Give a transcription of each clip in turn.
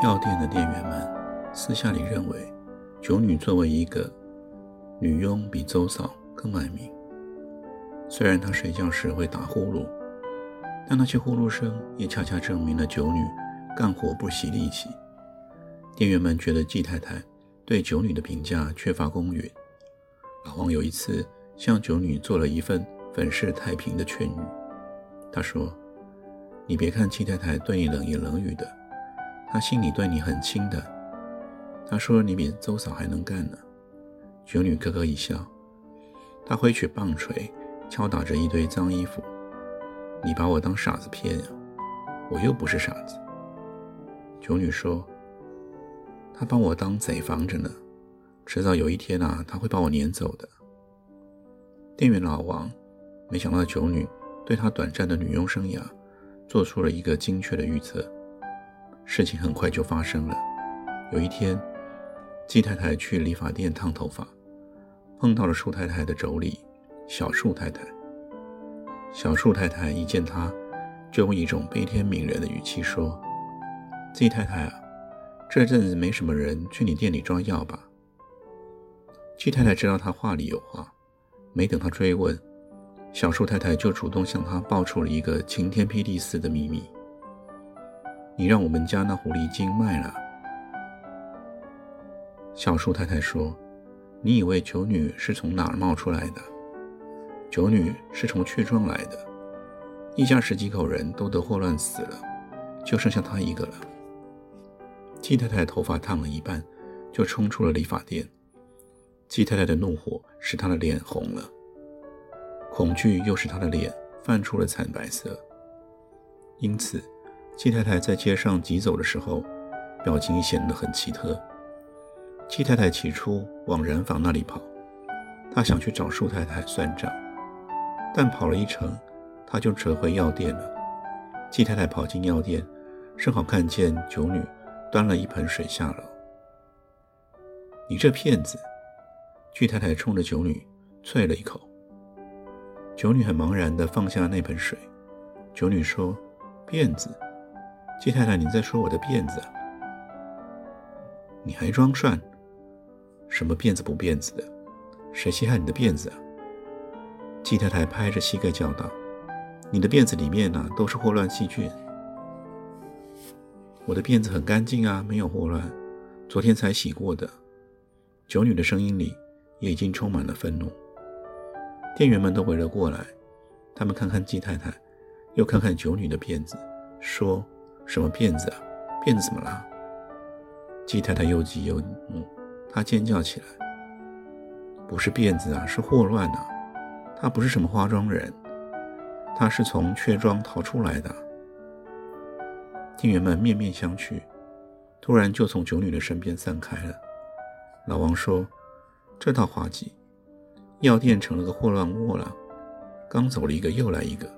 药店的店员们私下里认为，九女作为一个女佣，比周嫂更爱民。虽然她睡觉时会打呼噜，但那些呼噜声也恰恰证明了九女干活不惜力气。店员们觉得季太太对九女的评价缺乏公允。老王有一次向九女做了一份粉饰太平的劝语，他说：“你别看季太太对你冷言冷语的。”他心里对你很亲的，他说你比周嫂还能干呢。九女咯咯一笑，他挥起棒槌，敲打着一堆脏衣服。你把我当傻子骗呀？我又不是傻子。九女说：“他把我当贼防着呢，迟早有一天啊，他会把我撵走的。”店员老王没想到九女对他短暂的女佣生涯做出了一个精确的预测。事情很快就发生了。有一天，季太太去理发店烫头发，碰到了树太太的妯娌小树太太。小树太太一见她，就用一种悲天悯人的语气说：“季太太啊，这阵子没什么人去你店里抓药吧？”季太太知道他话里有话，没等他追问，小树太太就主动向他爆出了一个晴天霹雳似的秘密。你让我们家那狐狸精卖了。小树太太说：“你以为九女是从哪儿冒出来的？九女是从雀庄来的，一家十几口人都得霍乱死了，就剩下她一个了。”季太太头发烫了一半，就冲出了理发店。季太太的怒火使她的脸红了，恐惧又使她的脸泛出了惨白色，因此。季太太在街上疾走的时候，表情显得很奇特。季太太起初往染坊那里跑，她想去找树太太算账，但跑了一程，她就折回药店了。季太太跑进药店，正好看见九女端了一盆水下楼。你这骗子！季太太冲着九女啐了一口。九女很茫然地放下那盆水。九女说：“骗子。”季太太，你在说我的辫子？你还装蒜？什么辫子不辫子的？谁稀罕你的辫子啊？季太太拍着膝盖叫道：“你的辫子里面呢，都是霍乱细菌。我的辫子很干净啊，没有霍乱，昨天才洗过的。”九女的声音里也已经充满了愤怒。店员们都围了过来，他们看看季太太，又看看九女的辫子，说。什么辫子啊？辫子怎么了？季太太又急又怒，她尖叫起来：“不是辫子啊，是霍乱啊！他不是什么花庄人，他是从雀庄逃出来的。”店员们面面相觑，突然就从九女的身边散开了。老王说：“这套滑稽，药店成了个霍乱窝了，刚走了一个又来一个，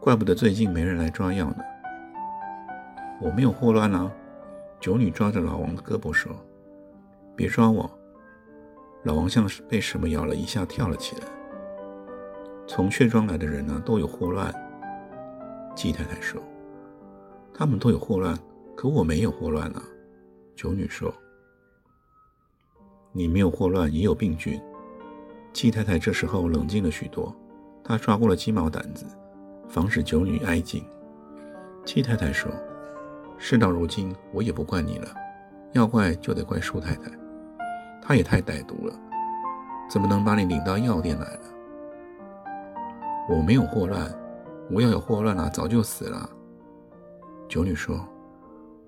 怪不得最近没人来抓药呢。”我没有霍乱啊！九女抓着老王的胳膊说：“别抓我！”老王像是被什么咬了一下，跳了起来。从雀庄来的人呢，都有霍乱。季太太说：“他们都有霍乱，可我没有霍乱啊！”九女说：“你没有霍乱，也有病菌。”季太太这时候冷静了许多，她抓过了鸡毛掸子，防止九女挨近。季太太说。事到如今，我也不怪你了，要怪就得怪舒太太，她也太歹毒了，怎么能把你领到药店来了？我没有霍乱，我要有霍乱啊，早就死了。九女说：“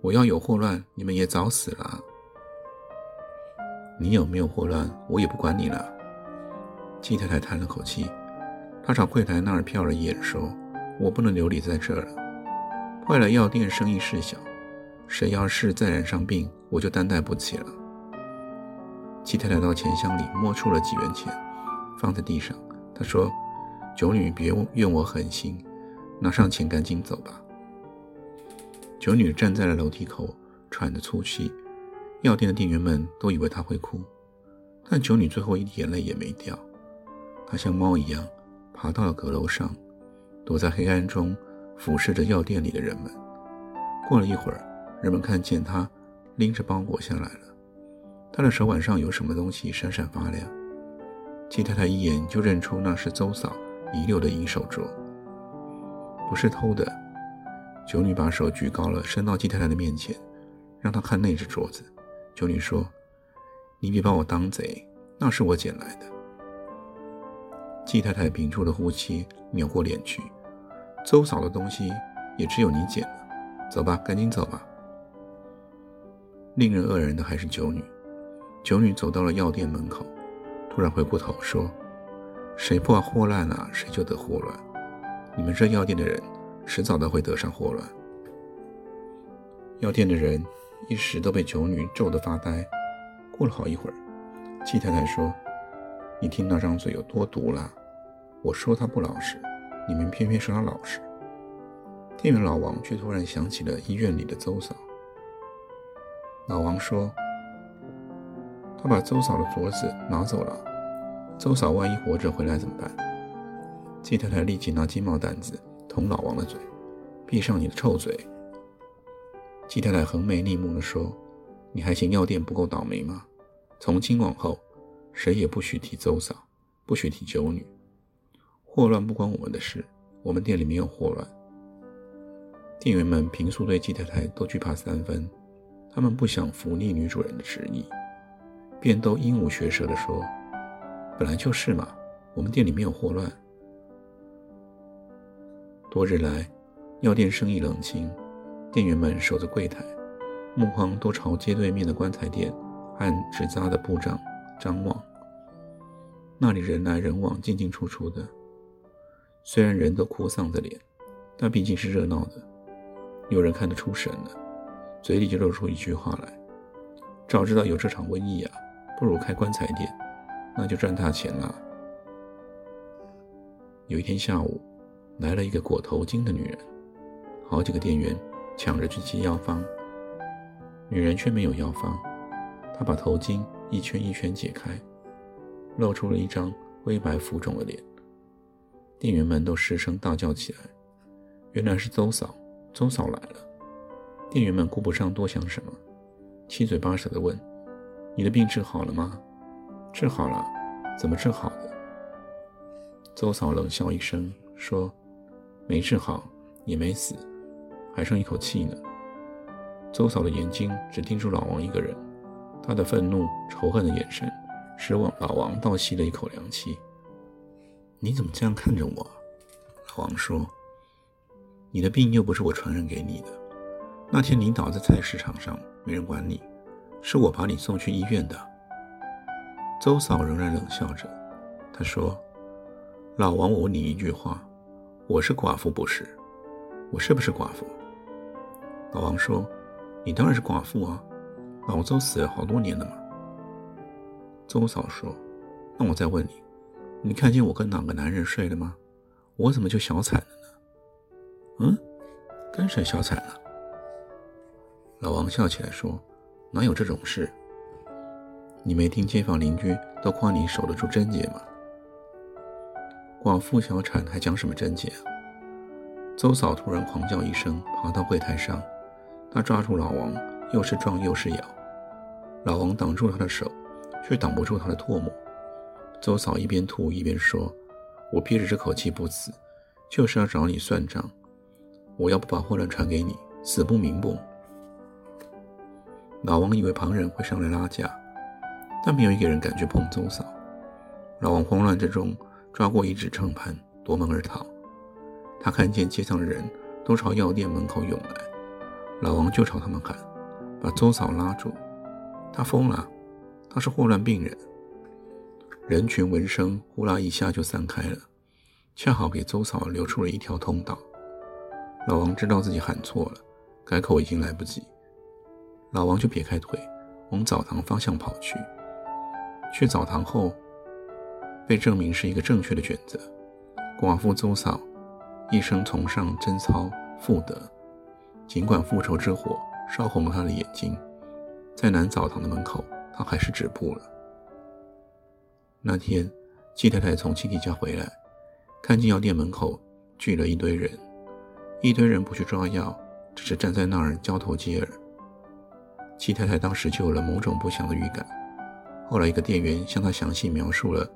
我要有霍乱，你们也早死了。”你有没有霍乱，我也不管你了。季太太叹了口气，她朝柜台那儿瞟了一眼，说：“我不能留你在这儿了，坏了药店生意事小，谁要是再染上病，我就担待不起了。”季太太到钱箱里摸出了几元钱，放在地上。她说：“九女，别怨我狠心，拿上钱赶紧走吧。”九女站在了楼梯口，喘着粗气。药店的店员们都以为她会哭，但九女最后一滴眼泪也没掉。她像猫一样爬到了阁楼上，躲在黑暗中俯视着药店里的人们。过了一会儿，人们看见她拎着包裹下来了。她的手腕上有什么东西闪闪发亮。季太太一眼就认出那是邹嫂遗留的银手镯，不是偷的。九女把手举高了，伸到季太太的面前，让她看那只镯子。九女说：“你别把我当贼，那是我捡来的。”季太太屏住了呼吸，扭过脸去。周嫂的东西也只有你捡了，走吧，赶紧走吧。令人愕然的还是九女。九女走到了药店门口，突然回过头说：“谁破祸乱了，谁就得祸乱。你们这药店的人，迟早都会得上祸乱。”药店的人一时都被九女皱得发呆。过了好一会儿，季太太说。你听那张嘴有多毒了？我说他不老实，你们偏偏说他老实。店员老王却突然想起了医院里的邹嫂。老王说：“他把邹嫂的镯子拿走了，邹嫂万一活着回来怎么办？”季太太立即拿鸡毛掸子捅老王的嘴：“闭上你的臭嘴！”季太太横眉立目地说：“你还嫌药店不够倒霉吗？从今往后。”谁也不许提邹嫂，不许提九女。霍乱不关我们的事，我们店里没有霍乱。店员们平素对季太太都惧怕三分，他们不想服逆女主人的旨意，便都鹦鹉学舌地说：“本来就是嘛，我们店里没有霍乱。”多日来，药店生意冷清，店员们守着柜台，目光都朝街对面的棺材店和纸扎的布帐。张望，那里人来人往，进进出出的。虽然人都哭丧着脸，但毕竟是热闹的。有人看得出神了，嘴里就露出一句话来：“早知道有这场瘟疫啊，不如开棺材店，那就赚大钱了。”有一天下午，来了一个裹头巾的女人，好几个店员抢着去接药方，女人却没有药方。她把头巾。一圈一圈解开，露出了一张灰白浮肿的脸。店员们都失声大叫起来：“原来是邹嫂，邹嫂来了！”店员们顾不上多想什么，七嘴八舌地问：“你的病治好了吗？”“治好了。”“怎么治好的？”邹嫂冷笑一声说：“没治好，也没死，还剩一口气呢。”邹嫂的眼睛只盯住老王一个人。他的愤怒、仇恨的眼神，使老王倒吸了一口凉气。你怎么这样看着我？老王说：“你的病又不是我传染给你的。那天你倒在菜市场上，没人管你，是我把你送去医院的。”周嫂仍然冷笑着，她说：“老王，我问你一句话，我是寡妇不是？我是不是寡妇？”老王说：“你当然是寡妇啊。”老周死了好多年了嘛。周嫂说：“那我再问你，你看见我跟哪个男人睡了吗？我怎么就小惨了呢？”“嗯，跟谁小惨了？”老王笑起来说：“哪有这种事？你没听街坊邻居都夸你守得住贞洁吗？寡妇小产还讲什么贞洁啊？”周嫂突然狂叫一声，爬到柜台上，她抓住老王，又是撞又是咬。老王挡住她的手，却挡不住她的唾沫。邹嫂一边吐一边说：“我憋着这口气不死，就是要找你算账。我要不把霍乱传给你，死不瞑目。”老王以为旁人会上来拉架，但没有一个人敢去碰周嫂。老王慌乱之中抓过一只秤盘，夺门而逃。他看见街上的人都朝药店门口涌来，老王就朝他们喊：“把周嫂拉住！”他疯了，他是霍乱病人。人群闻声呼啦一下就散开了，恰好给周嫂留出了一条通道。老王知道自己喊错了，改口已经来不及。老王就撇开腿，往澡堂方向跑去。去澡堂后，被证明是一个正确的选择。寡妇周嫂一生崇尚贞操妇德，尽管复仇之火烧红了她的眼睛，在南澡堂的门口，她还是止步了。那天，季太太从亲戚家回来，看见药店门口聚了一堆人，一堆人不去抓药，只是站在那儿交头接耳。季太太当时就有了某种不祥的预感。后来，一个店员向她详细描述了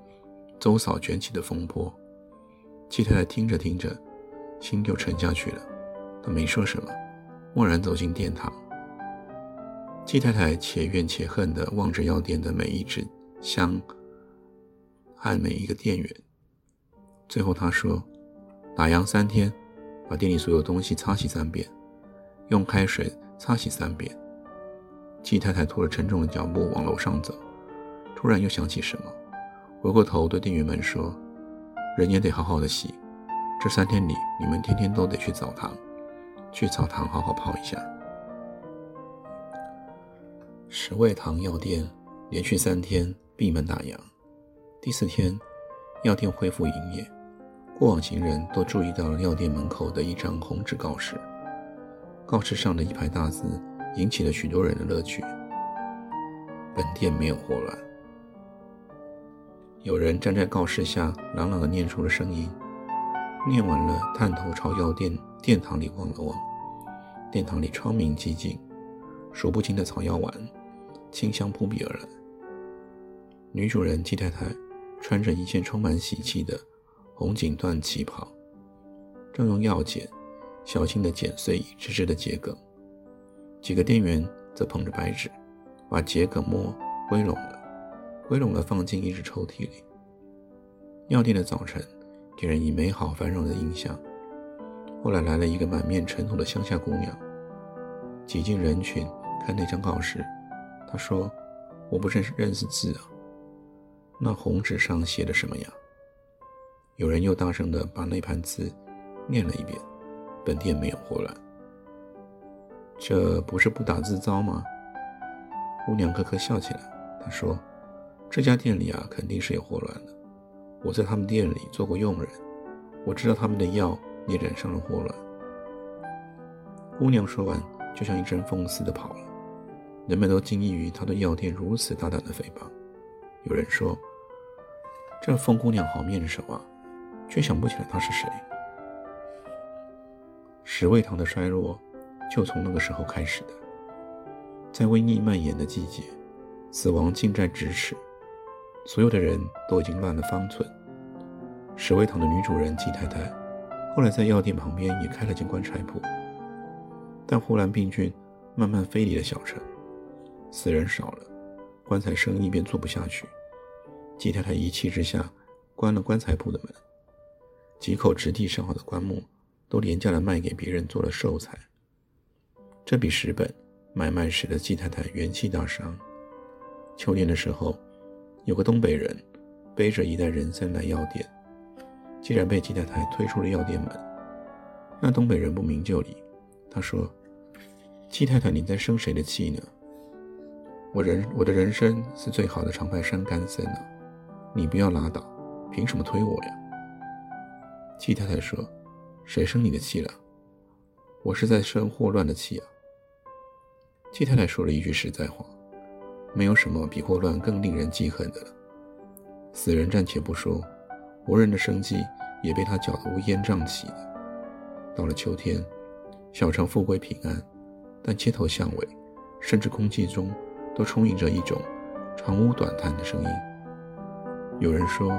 周嫂卷起的风波。季太太听着听着，心就沉下去了。她没说什么，默然走进殿堂。季太太且怨且恨地望着药店的每一支香和每一个店员。最后，他说：“打烊三天，把店里所有东西擦洗三遍，用开水擦洗三遍。”季太太拖着沉重的脚步往楼上走，突然又想起什么，回过头对店员们说：“人也得好好的洗，这三天里你们天天都得去澡堂，去澡堂好好泡一下。”十味堂药店连续三天闭门打烊，第四天，药店恢复营业。过往行人都注意到了药店门口的一张红纸告示，告示上的一排大字。引起了许多人的乐趣。本店没有霍乱。有人站在告示下，朗朗地念出了声音。念完了，探头朝药店殿堂里望了望。殿堂里窗明几净，数不清的草药丸，清香扑鼻而来。女主人季太太穿着一件充满喜气的红锦缎旗袍，正用药剪小心地剪碎一只只的桔梗。几个店员则捧着白纸，把桔梗末归拢了，归拢了放进一只抽屉里。药店的早晨给人以美好繁荣的印象。后来来了一个满面尘土的乡下姑娘，挤进人群看那张告示。她说：“我不认识认识字啊，那红纸上写的什么呀？”有人又大声地把那盘字念了一遍：“本店没有霍乱。”这不是不打自招吗？姑娘咯咯笑起来。她说：“这家店里啊，肯定是有霍乱的。我在他们店里做过佣人，我知道他们的药也染上了霍乱。”姑娘说完，就像一阵风似的跑了。人们都惊异于她对药店如此大胆的诽谤。有人说：“这疯姑娘好面熟啊，却想不起来她是谁。”十味堂的衰落。就从那个时候开始的，在瘟疫蔓延的季节，死亡近在咫尺，所有的人都已经乱了方寸。十味堂的女主人季太太，后来在药店旁边也开了间棺材铺。但忽然病菌慢慢飞离了小城，死人少了，棺材生意便做不下去。季太太一气之下，关了棺材铺的门，几口质地上好的棺木都廉价的卖给别人做了寿材。这笔十本买卖使得季太太元气大伤。秋天的时候，有个东北人背着一袋人参来药店，竟然被季太太推出了药店门。那东北人不明就里，他说：“季太太，你在生谁的气呢？我人我的人参是最好的长白山干参啊，你不要拉倒，凭什么推我呀？”季太太说：“谁生你的气了？我是在生霍乱的气啊。”季太太说了一句实在话：“没有什么比霍乱更令人记恨的了。死人暂且不说，活人的生计也被他搅得乌烟瘴气的。到了秋天，小城富贵平安，但街头巷尾，甚至空气中，都充盈着一种长呜短叹的声音。有人说，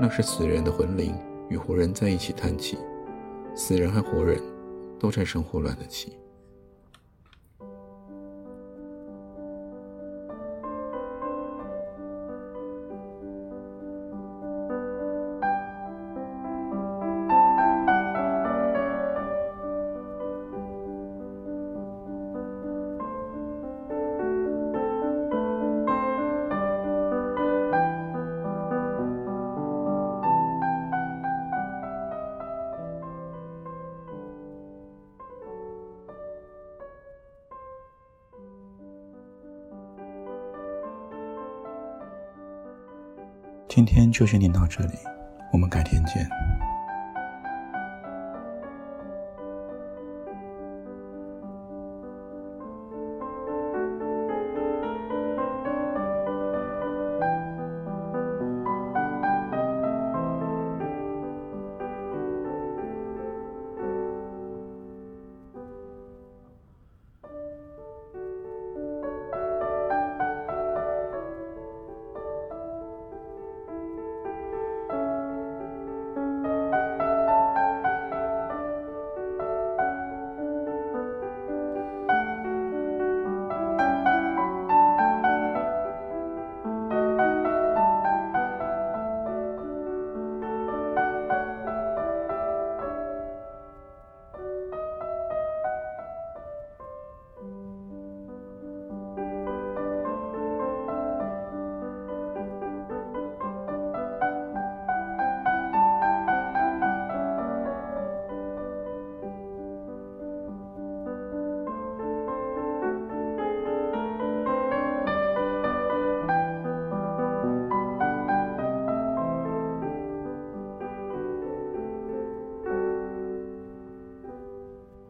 那是死人的魂灵与活人在一起叹气，死人和活人都在生霍乱的气。”今天就先听到这里，我们改天见。